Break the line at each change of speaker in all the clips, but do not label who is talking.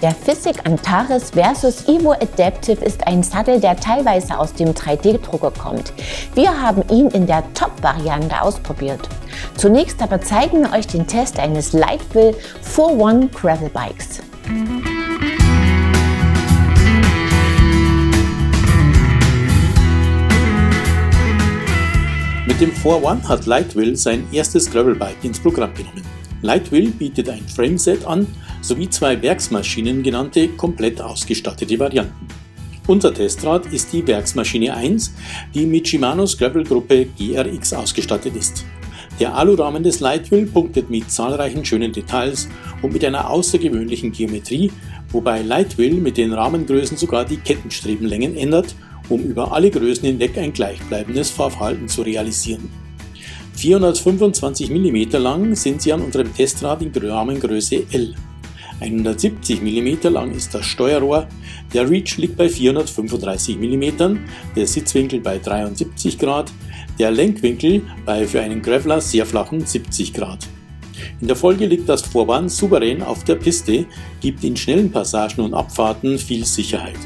Der Physik Antares vs. Evo Adaptive ist ein Sattel, der teilweise aus dem 3D-Drucker kommt. Wir haben ihn in der Top-Variante ausprobiert. Zunächst aber zeigen wir euch den Test eines Lightville 4-One Gravel Bikes.
Mit dem 4-One hat Lightwill sein erstes Gravelbike ins Programm genommen. Lightwill bietet ein Frameset an sowie zwei Werksmaschinen genannte komplett ausgestattete Varianten. Unser Testrad ist die Werksmaschine 1, die mit Shimanos Gravel-Gruppe GRX ausgestattet ist. Der Alurahmen des Lightwill punktet mit zahlreichen schönen Details und mit einer außergewöhnlichen Geometrie, wobei Lightwill mit den Rahmengrößen sogar die Kettenstrebenlängen ändert um über alle Größen hinweg ein gleichbleibendes Fahrverhalten zu realisieren. 425 mm lang sind sie an unserem Testrad in Rahmengröße L. 170 mm lang ist das Steuerrohr, der Reach liegt bei 435 mm, der Sitzwinkel bei 73 Grad, der Lenkwinkel bei für einen Graveler sehr flachen 70 Grad. In der Folge liegt das Vorwand souverän auf der Piste, gibt in schnellen Passagen und Abfahrten viel Sicherheit.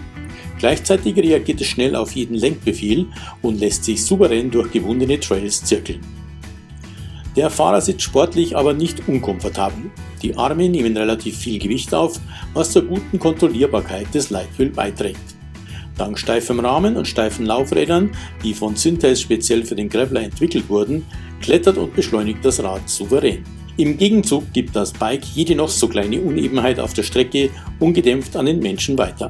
Gleichzeitig reagiert es schnell auf jeden Lenkbefehl und lässt sich souverän durch gewundene Trails zirkeln. Der Fahrer sitzt sportlich, aber nicht unkomfortabel. Die Arme nehmen relativ viel Gewicht auf, was zur guten Kontrollierbarkeit des Leitwheel beiträgt. Dank steifem Rahmen und steifen Laufrädern, die von Synthes speziell für den Graveler entwickelt wurden, klettert und beschleunigt das Rad souverän. Im Gegenzug gibt das Bike jede noch so kleine Unebenheit auf der Strecke ungedämpft an den Menschen weiter.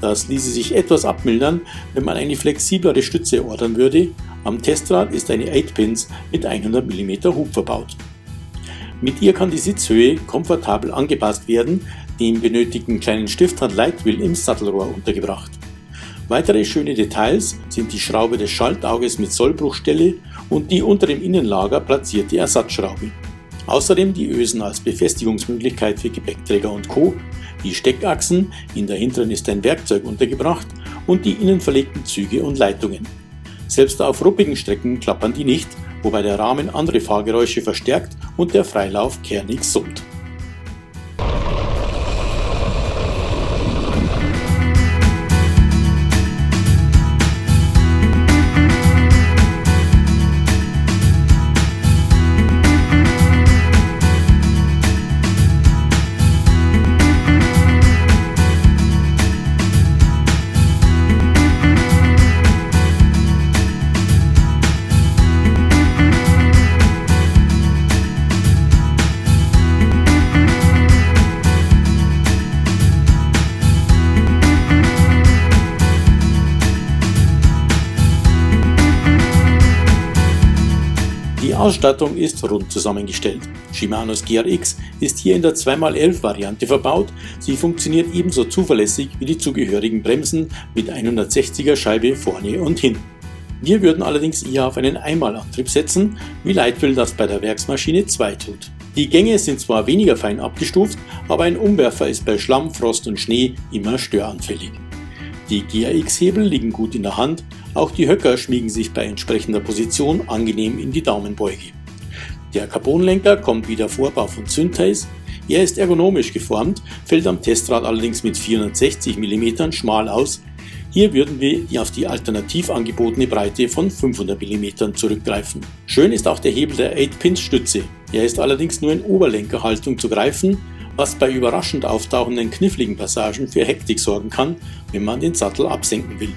Das ließe sich etwas abmildern, wenn man eine flexiblere Stütze ordern würde. Am Testrad ist eine 8-Pins mit 100 mm Hub verbaut. Mit ihr kann die Sitzhöhe komfortabel angepasst werden, den benötigten kleinen Stift hat Lightwill im Sattelrohr untergebracht. Weitere schöne Details sind die Schraube des Schaltauges mit Sollbruchstelle und die unter dem Innenlager platzierte Ersatzschraube. Außerdem die Ösen als Befestigungsmöglichkeit für Gepäckträger und Co die Steckachsen, in der hinteren ist ein Werkzeug untergebracht und die innen verlegten Züge und Leitungen. Selbst auf ruppigen Strecken klappern die nicht, wobei der Rahmen andere Fahrgeräusche verstärkt und der Freilauf kernig summt. Ausstattung ist rund zusammengestellt. Shimanos GRX ist hier in der 2x11 Variante verbaut. Sie funktioniert ebenso zuverlässig wie die zugehörigen Bremsen mit 160er Scheibe vorne und hinten. Wir würden allerdings eher auf einen Einmalantrieb setzen, wie Leitwill das bei der Werksmaschine 2 tut. Die Gänge sind zwar weniger fein abgestuft, aber ein Umwerfer ist bei Schlamm, Frost und Schnee immer störanfällig. Die GRX-Hebel liegen gut in der Hand, auch die Höcker schmiegen sich bei entsprechender Position angenehm in die Daumenbeuge. Der Carbonlenker kommt wie der Vorbau von Synthes. Er ist ergonomisch geformt, fällt am Testrad allerdings mit 460 mm schmal aus. Hier würden wir auf die alternativ angebotene Breite von 500 mm zurückgreifen. Schön ist auch der Hebel der 8-Pins-Stütze. Er ist allerdings nur in Oberlenkerhaltung zu greifen was bei überraschend auftauchenden kniffligen Passagen für Hektik sorgen kann, wenn man den Sattel absenken will.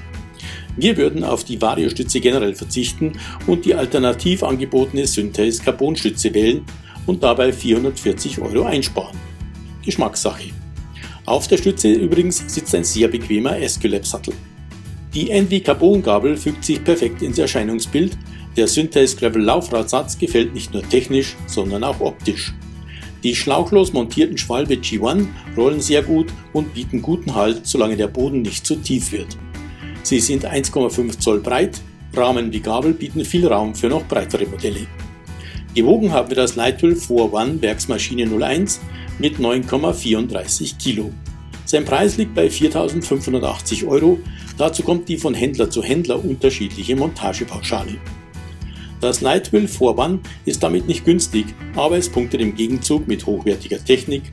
Wir würden auf die Variostütze generell verzichten und die alternativ angebotene Synthes Carbonstütze wählen und dabei 440 Euro einsparen. Geschmackssache. Auf der Stütze übrigens sitzt ein sehr bequemer Esculap-Sattel. Die Envy Carbon-Gabel fügt sich perfekt ins Erscheinungsbild. Der Synthes Gravel Laufradsatz gefällt nicht nur technisch, sondern auch optisch. Die schlauchlos montierten Schwalbe G1 rollen sehr gut und bieten guten Halt, solange der Boden nicht zu tief wird. Sie sind 1,5 Zoll breit, Rahmen wie Gabel bieten viel Raum für noch breitere Modelle. Gewogen haben wir das Lightwell 4-One Werksmaschine 01 mit 9,34 Kilo. Sein Preis liegt bei 4.580 Euro, dazu kommt die von Händler zu Händler unterschiedliche Montagepauschale. Das Lightwheel Vorwand ist damit nicht günstig, aber es punktet im Gegenzug mit hochwertiger Technik,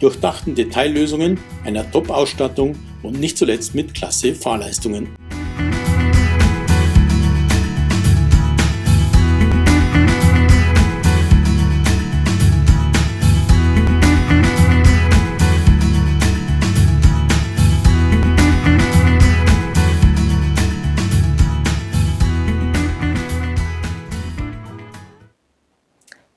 durchdachten Detaillösungen, einer Top-Ausstattung und nicht zuletzt mit klasse Fahrleistungen.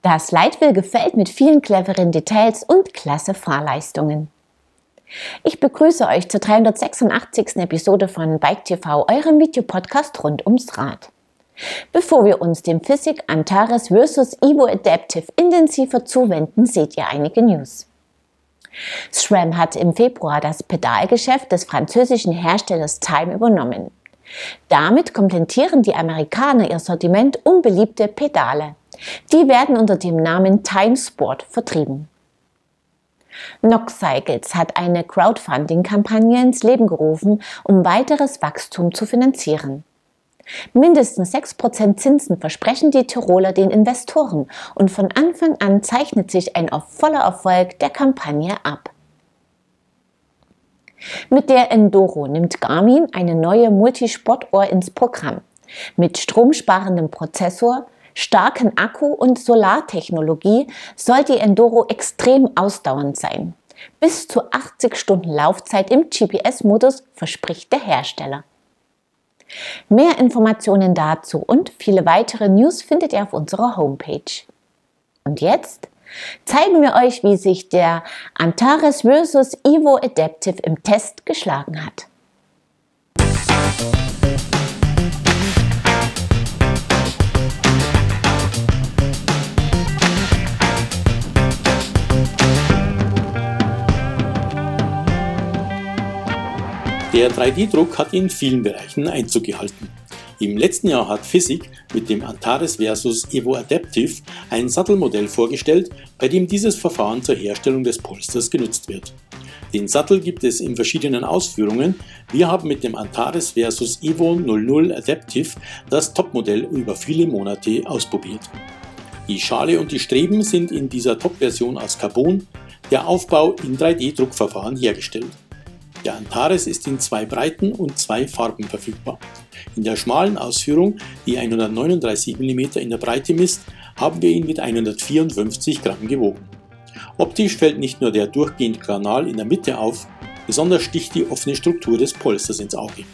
Das Leitwheel gefällt mit vielen cleveren Details und klasse Fahrleistungen. Ich begrüße euch zur 386. Episode von Bike TV, eurem Videopodcast rund ums Rad. Bevor wir uns dem Physik Antares vs. Evo Adaptive intensiver zuwenden, seht ihr einige News. SRAM hat im Februar das Pedalgeschäft des französischen Herstellers Time übernommen. Damit komplettieren die Amerikaner ihr Sortiment unbeliebte Pedale. Die werden unter dem Namen Timesport vertrieben. Nox Cycles hat eine Crowdfunding-Kampagne ins Leben gerufen, um weiteres Wachstum zu finanzieren. Mindestens 6% Zinsen versprechen die Tiroler den Investoren und von Anfang an zeichnet sich ein voller Erfolg der Kampagne ab. Mit der Endoro nimmt Garmin eine neue Multisportuhr ins Programm. Mit stromsparendem Prozessor, starken Akku und Solartechnologie soll die Enduro extrem ausdauernd sein. Bis zu 80 Stunden Laufzeit im GPS-Modus verspricht der Hersteller. Mehr Informationen dazu und viele weitere News findet ihr auf unserer Homepage. Und jetzt zeigen wir euch, wie sich der Antares vs. Evo Adaptive im Test geschlagen hat.
Der 3D-Druck hat in vielen Bereichen Einzug gehalten. Im letzten Jahr hat Physik mit dem Antares Versus Evo Adaptive ein Sattelmodell vorgestellt, bei dem dieses Verfahren zur Herstellung des Polsters genutzt wird. Den Sattel gibt es in verschiedenen Ausführungen. Wir haben mit dem Antares Versus Evo 00 Adaptive das Topmodell über viele Monate ausprobiert. Die Schale und die Streben sind in dieser Top-Version aus Carbon, der Aufbau in 3D-Druckverfahren hergestellt. Der Antares ist in zwei Breiten und zwei Farben verfügbar. In der schmalen Ausführung, die 139 mm in der Breite misst, haben wir ihn mit 154 Gramm gewogen. Optisch fällt nicht nur der durchgehende Kanal in der Mitte auf, besonders sticht die offene Struktur des Polsters ins Auge.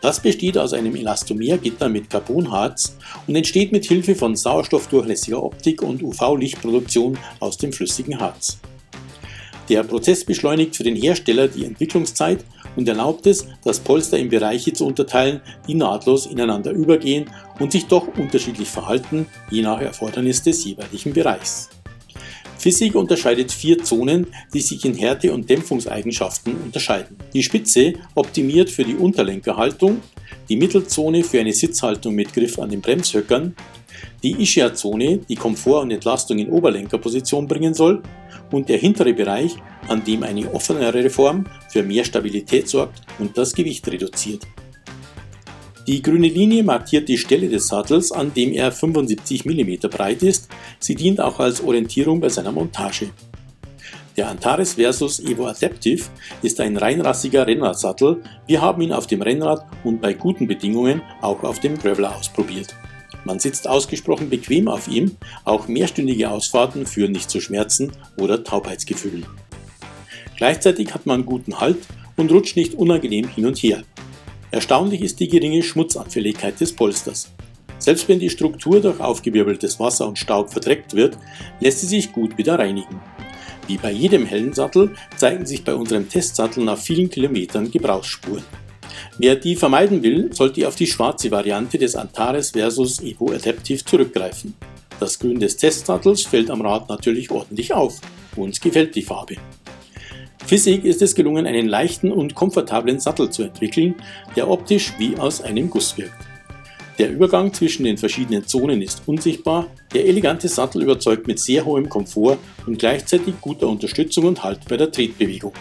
Das besteht aus einem Elastomergitter mit Carbonharz und entsteht mit Hilfe von sauerstoffdurchlässiger Optik und UV-Lichtproduktion aus dem flüssigen Harz. Der Prozess beschleunigt für den Hersteller die Entwicklungszeit und erlaubt es, das Polster in Bereiche zu unterteilen, die nahtlos ineinander übergehen und sich doch unterschiedlich verhalten, je nach Erfordernis des jeweiligen Bereichs. Physik unterscheidet vier Zonen, die sich in Härte- und Dämpfungseigenschaften unterscheiden. Die Spitze optimiert für die Unterlenkerhaltung, die Mittelzone für eine Sitzhaltung mit Griff an den Bremshöckern, die Ischia-Zone, die Komfort und Entlastung in Oberlenkerposition bringen soll, und der hintere Bereich, an dem eine offenere Form für mehr Stabilität sorgt und das Gewicht reduziert. Die grüne Linie markiert die Stelle des Sattels, an dem er 75 mm breit ist. Sie dient auch als Orientierung bei seiner Montage. Der Antares Versus Evo Adaptive ist ein reinrassiger Rennradsattel. Wir haben ihn auf dem Rennrad und bei guten Bedingungen auch auf dem Graveler ausprobiert. Man sitzt ausgesprochen bequem auf ihm, auch mehrstündige Ausfahrten führen nicht zu Schmerzen oder Taubheitsgefühlen. Gleichzeitig hat man guten Halt und rutscht nicht unangenehm hin und her. Erstaunlich ist die geringe Schmutzanfälligkeit des Polsters. Selbst wenn die Struktur durch aufgewirbeltes Wasser und Staub verdreckt wird, lässt sie sich gut wieder reinigen. Wie bei jedem hellen Sattel zeigen sich bei unserem Testsattel nach vielen Kilometern Gebrauchsspuren. Wer die vermeiden will, sollte auf die schwarze Variante des Antares Versus Evo Adaptive zurückgreifen. Das Grün des Testsattels fällt am Rad natürlich ordentlich auf. Uns gefällt die Farbe. Physik ist es gelungen, einen leichten und komfortablen Sattel zu entwickeln, der optisch wie aus einem Guss wirkt. Der Übergang zwischen den verschiedenen Zonen ist unsichtbar, der elegante Sattel überzeugt mit sehr hohem Komfort und gleichzeitig guter Unterstützung und Halt bei der Tretbewegung.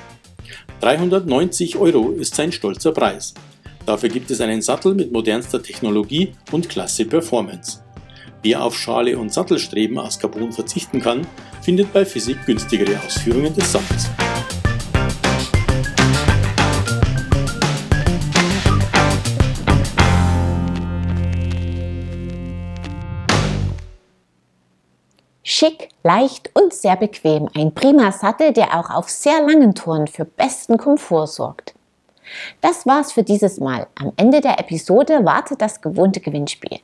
390 Euro ist sein stolzer Preis. Dafür gibt es einen Sattel mit modernster Technologie und klasse Performance. Wer auf Schale und Sattelstreben aus Carbon verzichten kann, findet bei Physik günstigere Ausführungen des Sattels.
Schick, leicht und sehr bequem. Ein prima Sattel, der auch auf sehr langen Touren für besten Komfort sorgt. Das war's für dieses Mal. Am Ende der Episode wartet das gewohnte Gewinnspiel.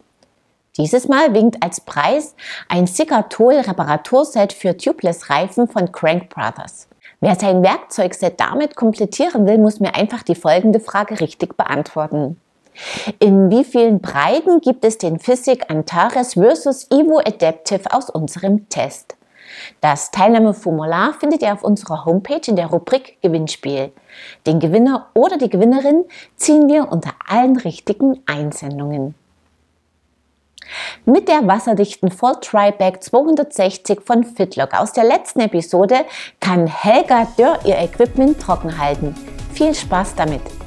Dieses Mal winkt als Preis ein Sikatol Reparaturset für Tubeless-Reifen von Crank Brothers. Wer sein Werkzeugset damit komplettieren will, muss mir einfach die folgende Frage richtig beantworten. In wie vielen Breiten gibt es den Physik Antares versus Evo Adaptive aus unserem Test? Das Teilnahmeformular findet ihr auf unserer Homepage in der Rubrik Gewinnspiel. Den Gewinner oder die Gewinnerin ziehen wir unter allen richtigen Einsendungen. Mit der wasserdichten Full Tryback 260 von Fitlock aus der letzten Episode kann Helga Dörr ihr Equipment trocken halten. Viel Spaß damit!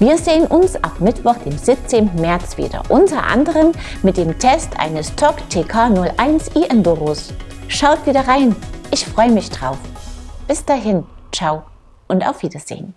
Wir sehen uns ab Mittwoch, dem 17. März wieder, unter anderem mit dem Test eines TOC TK01 e-Enduros. Schaut wieder rein, ich freue mich drauf. Bis dahin, ciao und auf Wiedersehen.